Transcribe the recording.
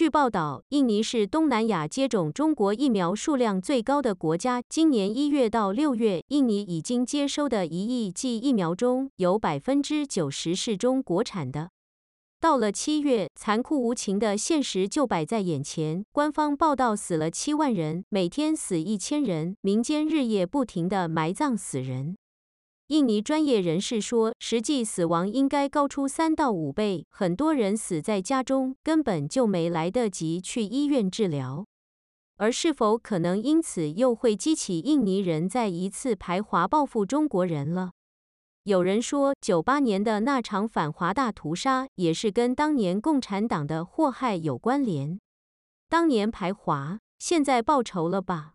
据报道，印尼是东南亚接种中国疫苗数量最高的国家。今年一月到六月，印尼已经接收的一亿剂疫苗中，有百分之九十是中国产的。到了七月，残酷无情的现实就摆在眼前。官方报道死了七万人，每天死一千人，民间日夜不停地埋葬死人。印尼专业人士说，实际死亡应该高出三到五倍，很多人死在家中，根本就没来得及去医院治疗。而是否可能因此又会激起印尼人再一次排华报复中国人了？有人说，九八年的那场反华大屠杀也是跟当年共产党的祸害有关联。当年排华，现在报仇了吧？